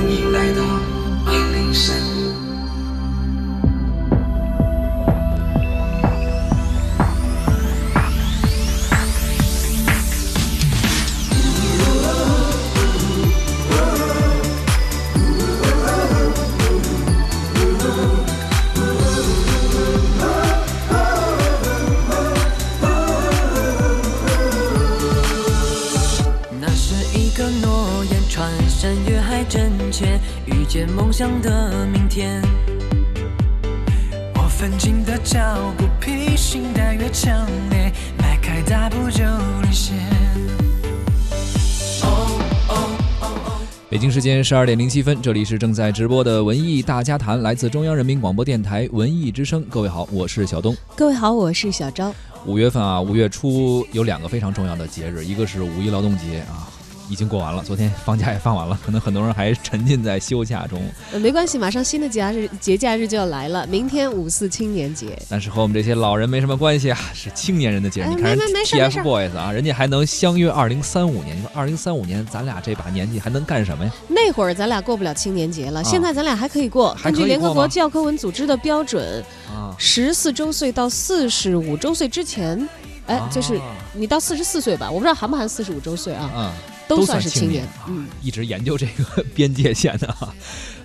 欢迎来到二零三北京时间十二点零七分，这里是正在直播的文艺大家谈，来自中央人民广播电台文艺之声。各位好，我是小东。各位好，我是小昭。五月份啊，五月初有两个非常重要的节日，一个是五一劳动节啊，已经过完了，昨天放假也放完了，可能很多人还沉浸在休假中。呃，没关系，马上新的节假日节假日就要来了，明天五四青年节。但是和我们这些老人没什么关系啊，是青年人的节日。哎你看人 TFBOYS 啊，人家还能相约二零三五年。你说二零三五年，咱俩这把年纪还能干什么呀？那会儿咱俩过不了青年节了，现在咱俩还可以过。根据联合国教科文组织的标准，啊，十四周岁到四十五周岁之前，哎，啊就是你到四十四岁吧，我不知道含不含四十五周岁啊，嗯。都算是青年啊嗯，一直研究这个 边界线的哈。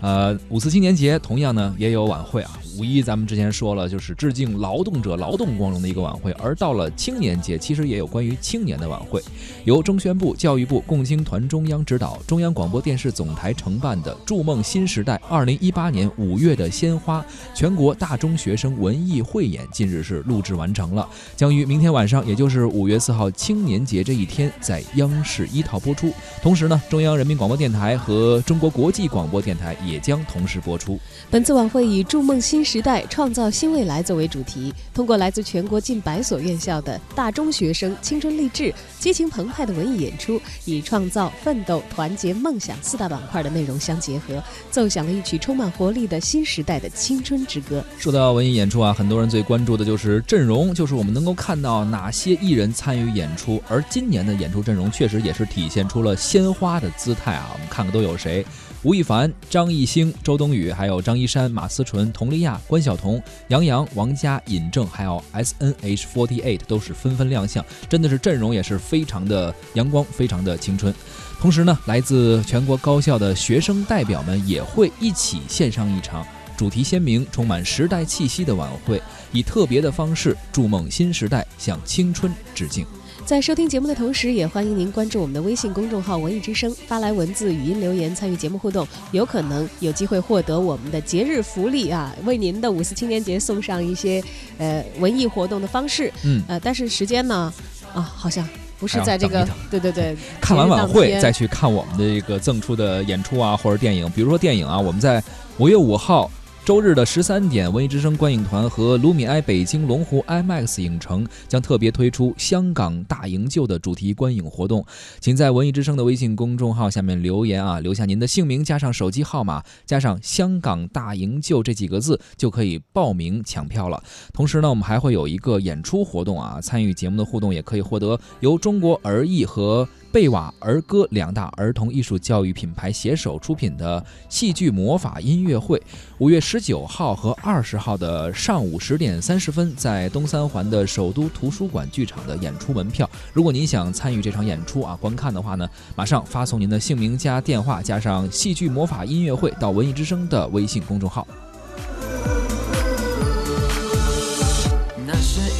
呃，五四青年节同样呢也有晚会啊。五一咱们之前说了，就是致敬劳动者劳动光荣的一个晚会，而到了青年节，其实也有关于青年的晚会，由中宣部、教育部共青团中央指导，中央广播电视总台承办的“筑梦新时代”二零一八年五月的鲜花全国大中学生文艺汇演，近日是录制完成了，将于明天晚上，也就是五月四号青年节这一天，在央视一套播出。同时呢，中央人民广播电台和中国国际广播电台也将同时播出。本次晚会以“筑梦新时代，创造新未来”作为主题，通过来自全国近百所院校的大中学生青春励志、激情澎湃的文艺演出，以创造、奋斗、团结、梦想四大板块的内容相结合，奏响了一曲充满活力的新时代的青春之歌。说到文艺演出啊，很多人最关注的就是阵容，就是我们能够看到哪些艺人参与演出。而今年的演出阵容确实也是体现出了鲜花的姿态啊。我们看看都有谁：吴亦凡、张艺兴、周冬雨，还有张一山、马思纯、佟丽娅、关晓彤、杨洋、王佳、尹正，还有 S N H 48都是纷纷亮相，真的是阵容也是非常的阳光，非常的青春。同时呢，来自全国高校的学生代表们也会一起献上一场主题鲜明、充满时代气息的晚会，以特别的方式筑梦新时代，向青春致敬。在收听节目的同时，也欢迎您关注我们的微信公众号“文艺之声”，发来文字、语音留言参与节目互动，有可能有机会获得我们的节日福利啊，为您的五四青年节送上一些呃文艺活动的方式。嗯，呃，但是时间呢，啊，好像不是在这个对对对，看完晚会再去看我们的这个赠出的演出啊，或者电影。比如说电影啊，我们在五月五号。周日的十三点，文艺之声观影团和卢米埃北京龙湖 IMAX 影城将特别推出香港大营救的主题观影活动，请在文艺之声的微信公众号下面留言啊，留下您的姓名加上手机号码加上“香港大营救”这几个字，就可以报名抢票了。同时呢，我们还会有一个演出活动啊，参与节目的互动也可以获得由中国儿艺和贝瓦儿歌两大儿童艺术教育品牌携手出品的戏剧魔法音乐会。五月十九号和二十号的上午十点三十分，在东三环的首都图书馆剧场的演出门票，如果您想参与这场演出啊观看的话呢，马上发送您的姓名加电话加上戏剧魔法音乐会到文艺之声的微信公众号。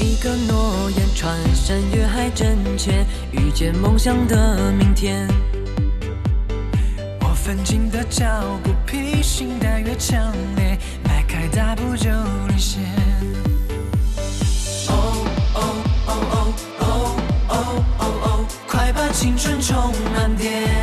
一个诺言，穿山越海，真切遇见梦想的明天。我奋进的脚步，披星戴月，强烈迈开大步就离线。哦哦哦哦哦哦哦哦，快把青春充满电。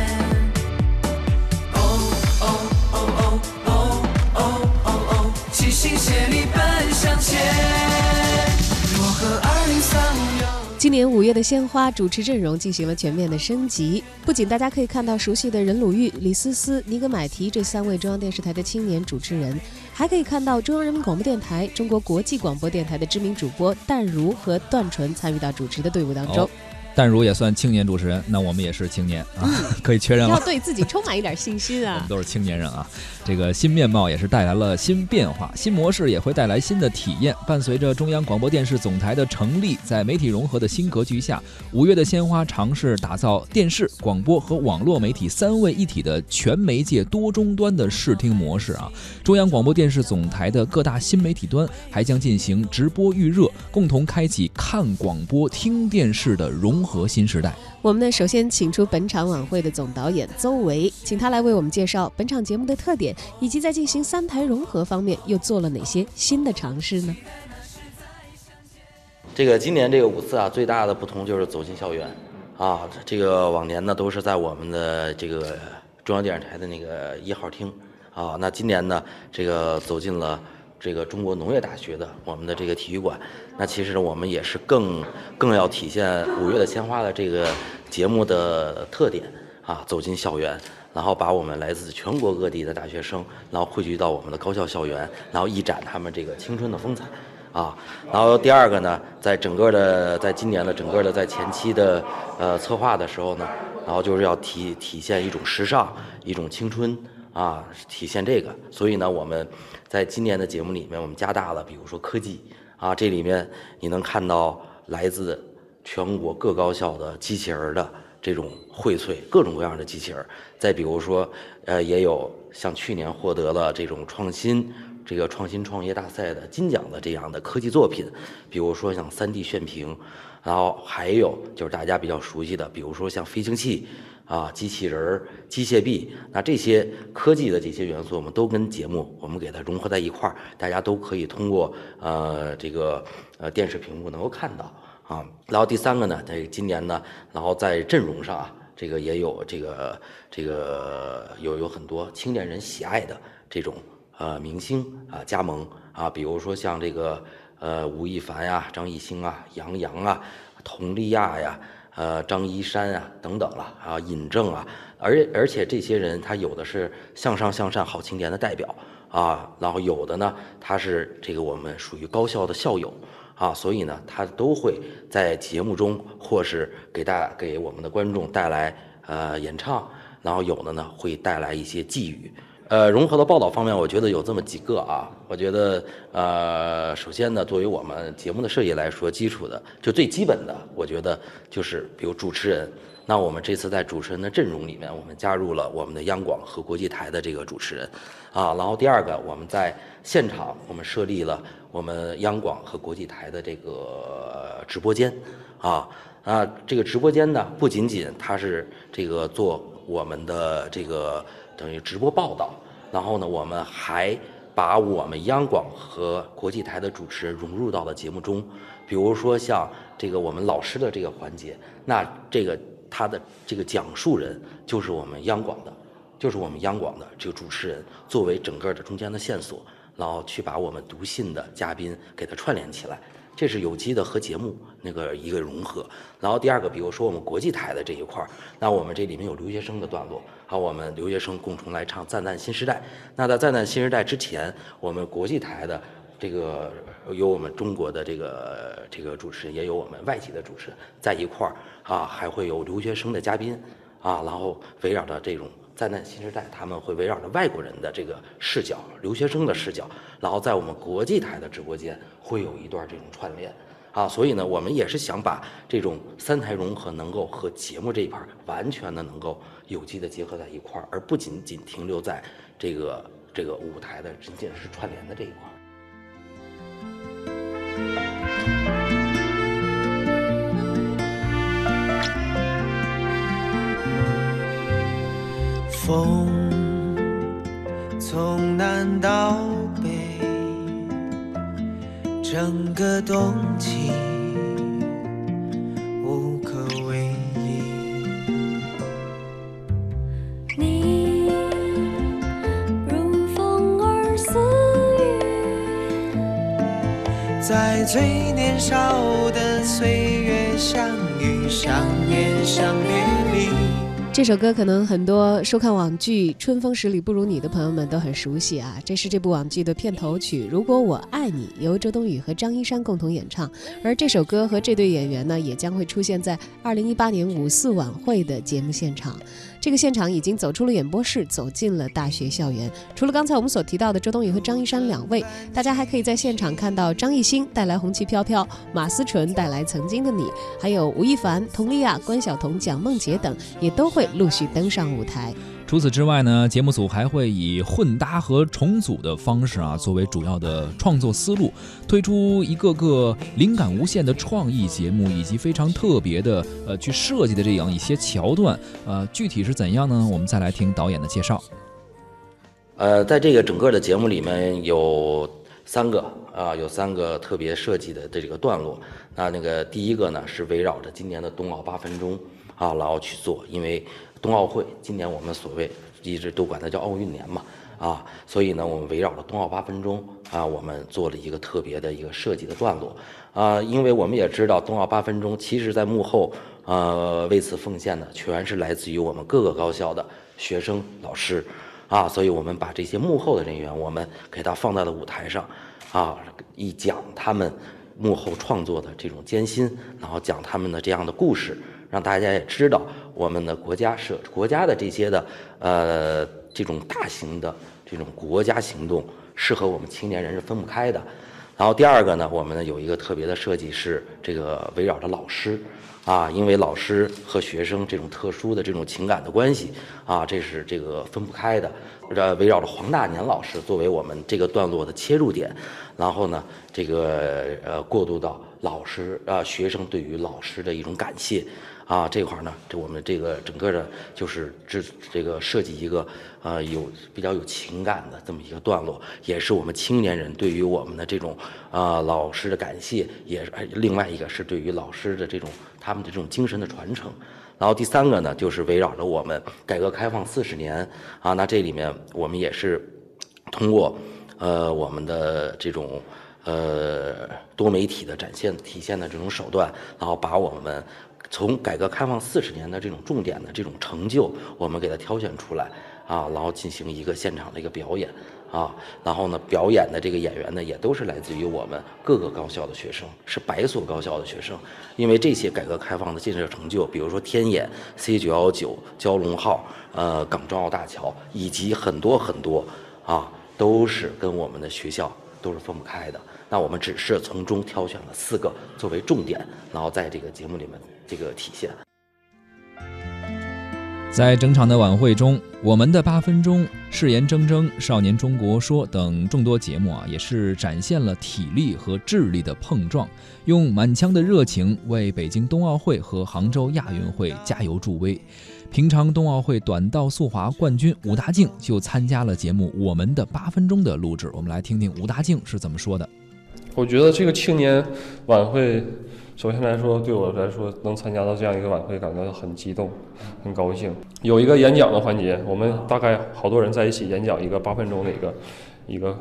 五月的鲜花主持阵容进行了全面的升级，不仅大家可以看到熟悉的任鲁豫、李思思、尼格买提这三位中央电视台的青年主持人，还可以看到中央人民广播电台、中国国际广播电台的知名主播淡如和段纯参与到主持的队伍当中。淡如也算青年主持人，那我们也是青年啊，可以确认了。要对自己充满一点信心啊我们！都是青年人啊，这个新面貌也是带来了新变化，新模式也会带来新的体验。伴随着中央广播电视总台的成立，在媒体融合的新格局下，五月的鲜花尝试打造电视、广播和网络媒体三位一体的全媒介多终端的视听模式啊。中央广播电视总台的各大新媒体端还将进行直播预热，共同开启看广播、听电视的融合新时代。我们呢，首先请出本场晚会的总导演邹维，请他来为我们介绍本场节目的特点，以及在进行三台融合方面又做了哪些新的尝试呢？这个今年这个五次啊，最大的不同就是走进校园啊。这个往年呢都是在我们的这个中央电视台的那个一号厅啊，那今年呢这个走进了这个中国农业大学的我们的这个体育馆。那其实呢我们也是更更要体现五月的鲜花的这个节目的特点啊，走进校园。然后把我们来自全国各地的大学生，然后汇聚到我们的高校校园，然后一展他们这个青春的风采。啊，然后第二个呢，在整个的在今年的整个的在前期的呃策划的时候呢，然后就是要体体现一种时尚，一种青春啊，体现这个。所以呢，我们在今年的节目里面，我们加大了，比如说科技啊，这里面你能看到来自全国各高校的机器人的这种荟萃，各种各样的机器人。再比如说，呃，也有像去年获得了这种创新。这个创新创业大赛的金奖的这样的科技作品，比如说像 3D 炫屏，然后还有就是大家比较熟悉的，比如说像飞行器啊、机器人儿、机械臂，那这些科技的这些元素，我们都跟节目我们给它融合在一块儿，大家都可以通过呃这个呃电视屏幕能够看到啊。然后第三个呢，在今年呢，然后在阵容上啊，这个也有这个这个有有很多青年人喜爱的这种。呃，明星啊加盟啊，比如说像这个呃吴亦凡呀、张艺兴啊、杨洋啊、佟丽娅呀、呃张一山啊等等了啊，尹正啊，而而且这些人他有的是向上向善好青年的代表啊，然后有的呢他是这个我们属于高校的校友啊，所以呢他都会在节目中或是给大给我们的观众带来呃演唱，然后有的呢会带来一些寄语。呃，融合的报道方面，我觉得有这么几个啊。我觉得，呃，首先呢，作为我们节目的设计来说，基础的就最基本的，我觉得就是比如主持人。那我们这次在主持人的阵容里面，我们加入了我们的央广和国际台的这个主持人，啊，然后第二个，我们在现场我们设立了我们央广和国际台的这个直播间，啊啊，这个直播间呢，不仅仅它是这个做我们的这个。等于直播报道，然后呢，我们还把我们央广和国际台的主持人融入到了节目中，比如说像这个我们老师的这个环节，那这个他的这个讲述人就是我们央广的，就是我们央广的这个主持人，作为整个的中间的线索，然后去把我们读信的嘉宾给他串联起来。这是有机的和节目那个一个融合，然后第二个，比如说我们国际台的这一块儿，那我们这里面有留学生的段落，好，我们留学生共同来唱《赞赞新时代》。那在《赞赞新时代》之前，我们国际台的这个有我们中国的这个这个主持人，也有我们外籍的主持人在一块儿啊，还会有留学生的嘉宾啊，然后围绕着这种。灾难新时代，他们会围绕着外国人的这个视角、留学生的视角，然后在我们国际台的直播间会有一段这种串联，啊，所以呢，我们也是想把这种三台融合能够和节目这一块完全的能够有机的结合在一块儿，而不仅仅停留在这个这个舞台的仅仅是串联的这一块风从南到北，整个冬季无可为依。你如风儿似雨，在最年少的岁月相遇、相恋、相别离。这首歌可能很多收看网剧《春风十里不如你》的朋友们都很熟悉啊，这是这部网剧的片头曲《如果我爱你》，由周冬雨和张一山共同演唱。而这首歌和这对演员呢，也将会出现在2018年五四晚会的节目现场。这个现场已经走出了演播室，走进了大学校园。除了刚才我们所提到的周冬雨和张一山两位，大家还可以在现场看到张艺兴带来《红旗飘飘》，马思纯带来《曾经的你》，还有吴亦凡、佟丽娅、关晓彤、蒋梦婕等，也都会陆续登上舞台。除此之外呢，节目组还会以混搭和重组的方式啊，作为主要的创作思路，推出一个个灵感无限的创意节目，以及非常特别的呃去设计的这样一些桥段。呃，具体是怎样呢？我们再来听导演的介绍。呃，在这个整个的节目里面有三个啊，有三个特别设计的这个段落。那那个第一个呢，是围绕着今年的冬奥八分钟啊，然后去做，因为冬奥会今年我们所谓一直都管它叫奥运年嘛啊，所以呢，我们围绕着冬奥八分钟啊，我们做了一个特别的一个设计的段落啊，因为我们也知道冬奥八分钟，其实在幕后呃为此奉献的全是来自于我们各个高校的学生老师。啊，所以我们把这些幕后的人员，我们给他放在了舞台上，啊，一讲他们幕后创作的这种艰辛，然后讲他们的这样的故事，让大家也知道我们的国家是国家的这些的呃这种大型的这种国家行动是和我们青年人是分不开的。然后第二个呢，我们呢有一个特别的设计是这个围绕着老师。啊，因为老师和学生这种特殊的这种情感的关系啊，这是这个分不开的。呃，围绕着黄大年老师作为我们这个段落的切入点，然后呢，这个呃过渡到老师啊学生对于老师的一种感谢。啊，这块儿呢，这我们这个整个的，就是这这个设计一个呃有比较有情感的这么一个段落，也是我们青年人对于我们的这种啊老师的感谢，也是另外一个是对于老师的这种他们的这种精神的传承。然后第三个呢，就是围绕着我们改革开放四十年啊，那这里面我们也是通过呃我们的这种呃多媒体的展现体现的这种手段，然后把我们。从改革开放四十年的这种重点的这种成就，我们给它挑选出来啊，然后进行一个现场的一个表演啊，然后呢，表演的这个演员呢，也都是来自于我们各个高校的学生，是百所高校的学生，因为这些改革开放的建设成就，比如说天眼 C 九幺九、蛟龙号、呃港珠澳大桥，以及很多很多啊，都是跟我们的学校都是分不开的。那我们只是从中挑选了四个作为重点，然后在这个节目里面这个体现。在整场的晚会中，我们的八分钟、誓言铮铮、少年中国说等众多节目啊，也是展现了体力和智力的碰撞，用满腔的热情为北京冬奥会和杭州亚运会加油助威。平昌冬奥会短道速滑冠军武大靖就参加了节目《我们的八分钟》的录制，我们来听听武大靖是怎么说的。我觉得这个青年晚会，首先来说，对我来说能参加到这样一个晚会，感到很激动，很高兴。有一个演讲的环节，我们大概好多人在一起演讲一个八分钟的一个一个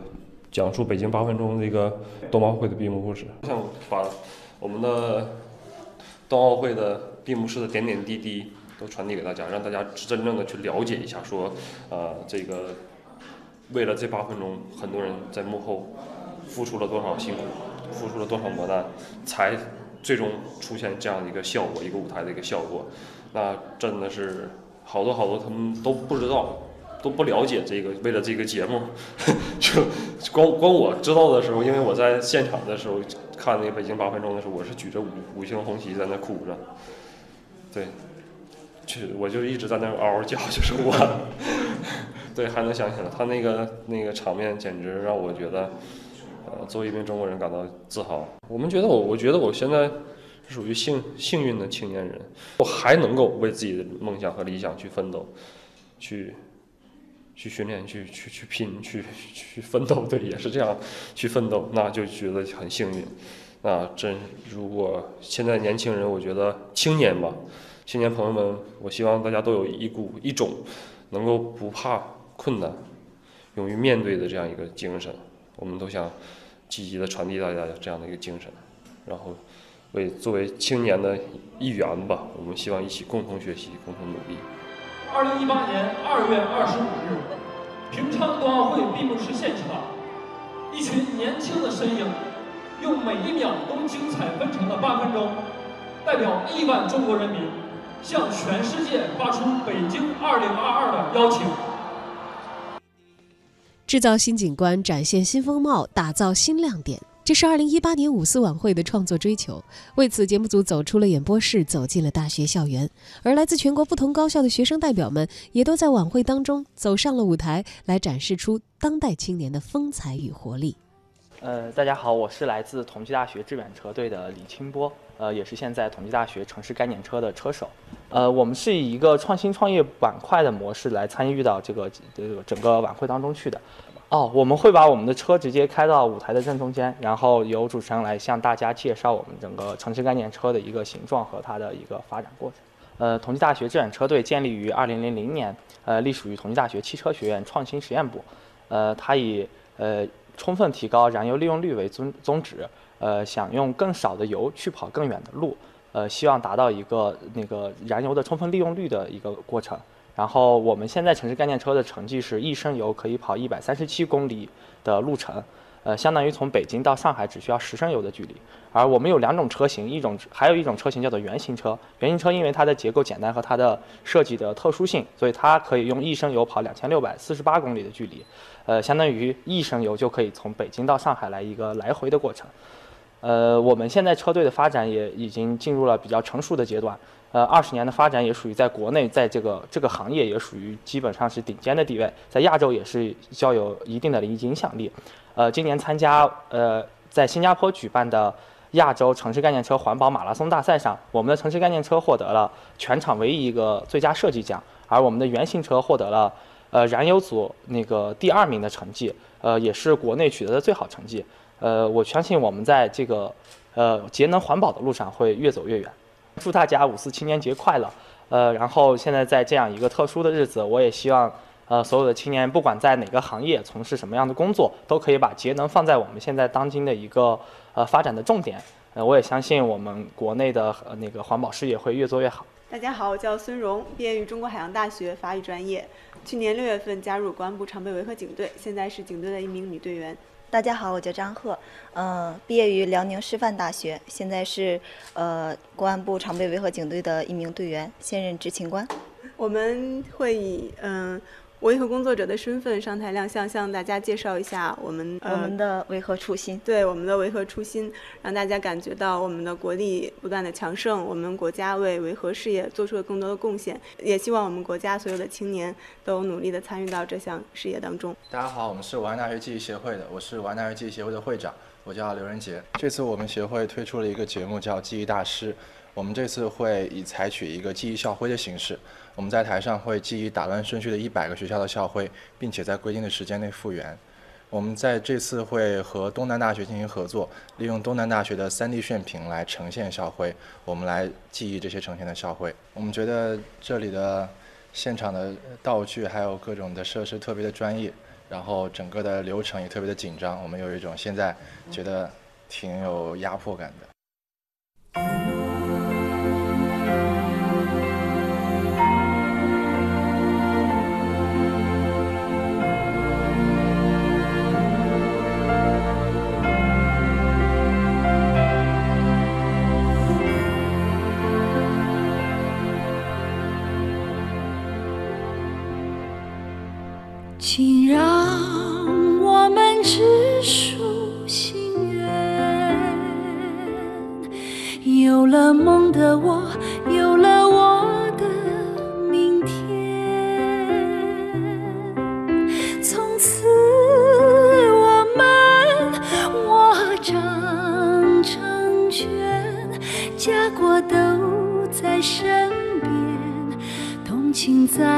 讲述北京八分钟的一个冬奥会的闭幕故事。我想把我们的冬奥会的闭幕式的点点滴滴都传递给大家，让大家真正的去了解一下，说，呃，这个为了这八分钟，很多人在幕后。付出了多少辛苦，付出了多少磨难，才最终出现这样一个效果，一个舞台的一个效果。那真的是好多好多他们都不知道，都不了解这个。为了这个节目，就光光我知道的时候，因为我在现场的时候看那个北京八分钟的时候，我是举着五五星红旗在那哭着。对，去我就一直在那嗷嗷叫，就是我。对，还能想起来他那个那个场面，简直让我觉得。作为一名中国人感到自豪。我们觉得我，我觉得我现在是属于幸幸运的青年人，我还能够为自己的梦想和理想去奋斗，去去训练，去去去拼，去去奋斗。对，也是这样去奋斗，那就觉得很幸运。那真，如果现在年轻人，我觉得青年吧，青年朋友们，我希望大家都有一股一种能够不怕困难、勇于面对的这样一个精神。我们都想。积极的传递大家这样的一个精神，然后为作为青年的一员吧，我们希望一起共同学习，共同努力。二零一八年二月二十五日，平昌冬奥会闭幕式现场，一群年轻的身影，用每一秒都精彩纷呈的八分钟，代表亿万中国人民，向全世界发出北京二零二二的邀请。制造新景观，展现新风貌，打造新亮点，这是二零一八年五四晚会的创作追求。为此，节目组走出了演播室，走进了大学校园，而来自全国不同高校的学生代表们也都在晚会当中走上了舞台，来展示出当代青年的风采与活力。呃，大家好，我是来自同济大学致远车队的李清波，呃，也是现在同济大学城市概念车的车手。呃，我们是以一个创新创业板块的模式来参与到这个这个整个晚会当中去的。哦，我们会把我们的车直接开到舞台的正中间，然后由主持人来向大家介绍我们整个城市概念车的一个形状和它的一个发展过程。呃，同济大学致远车队建立于2000年，呃，隶属于同济大学汽车学院创新实验部。呃，它以呃充分提高燃油利用率为宗宗旨，呃，想用更少的油去跑更远的路，呃，希望达到一个那个燃油的充分利用率的一个过程。然后我们现在城市概念车的成绩是一升油可以跑一百三十七公里的路程，呃，相当于从北京到上海只需要十升油的距离。而我们有两种车型，一种还有一种车型叫做原型车。原型车因为它的结构简单和它的设计的特殊性，所以它可以用一升油跑两千六百四十八公里的距离，呃，相当于一升油就可以从北京到上海来一个来回的过程。呃，我们现在车队的发展也已经进入了比较成熟的阶段。呃，二十年的发展也属于在国内，在这个这个行业也属于基本上是顶尖的地位，在亚洲也是较有一定的影响力。呃，今年参加呃在新加坡举办的亚洲城市概念车环保马拉松大赛上，我们的城市概念车获得了全场唯一一个最佳设计奖，而我们的原型车获得了呃燃油组那个第二名的成绩，呃也是国内取得的最好成绩。呃，我相信我们在这个呃节能环保的路上会越走越远。祝大家五四青年节快乐！呃，然后现在在这样一个特殊的日子，我也希望，呃，所有的青年不管在哪个行业从事什么样的工作，都可以把节能放在我们现在当今的一个呃发展的重点。呃，我也相信我们国内的呃那个环保事业会越做越好。大家好，我叫孙荣，毕业于中国海洋大学法语专业，去年六月份加入公安部常备维和警队，现在是警队的一名女队员。大家好，我叫张贺，嗯，毕业于辽宁师范大学，现在是呃公安部常备维和警队的一名队员，现任执勤官。我们会以嗯维和工作者的身份上台亮相，向大家介绍一下我们我们的维和初心。对我们的维和初心，让大家感觉到我们的国力不断的强盛，我们国家为维和事业做出了更多的贡献。也希望我们国家所有的青年都努力的参与到这项事业当中。大家好，我们是武汉大学记忆协会的，我是武汉大学记忆协会的会长，我叫刘仁杰。这次我们协会推出了一个节目叫《记忆大师》，我们这次会以采取一个记忆校徽的形式。我们在台上会记忆打乱顺序的一百个学校的校徽，并且在规定的时间内复原。我们在这次会和东南大学进行合作，利用东南大学的 3D 炫屏来呈现校徽，我们来记忆这些呈现的校徽。我们觉得这里的现场的道具还有各种的设施特别的专业，然后整个的流程也特别的紧张，我们有一种现在觉得挺有压迫感的。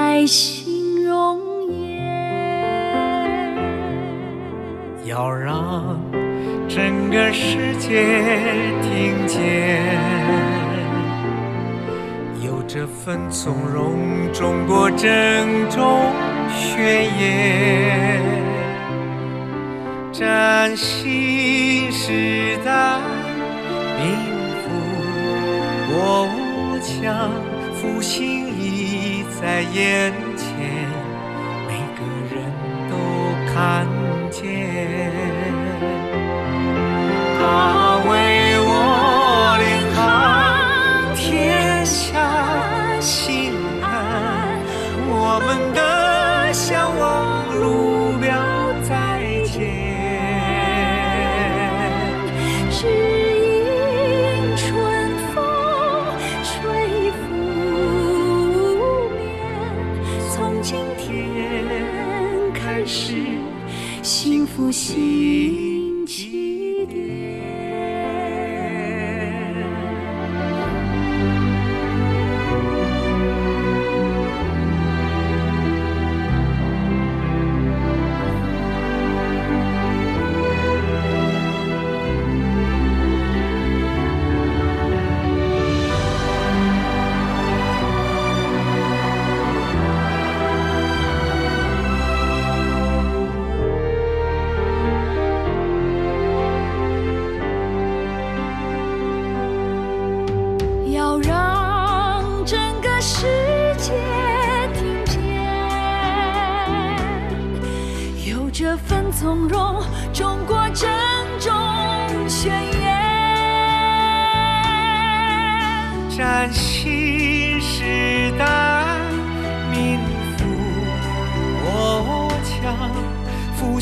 情在心容颜。要让整个世界听见，有这份从容中国郑重宣言，崭新时代，民富国强，复兴。在眼前每个人都看见。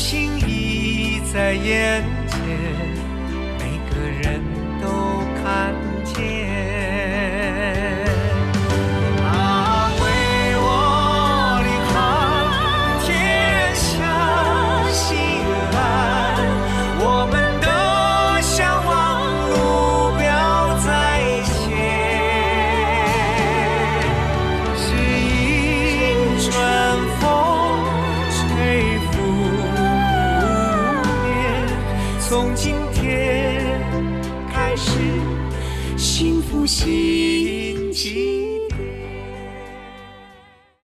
心已在眼前每个人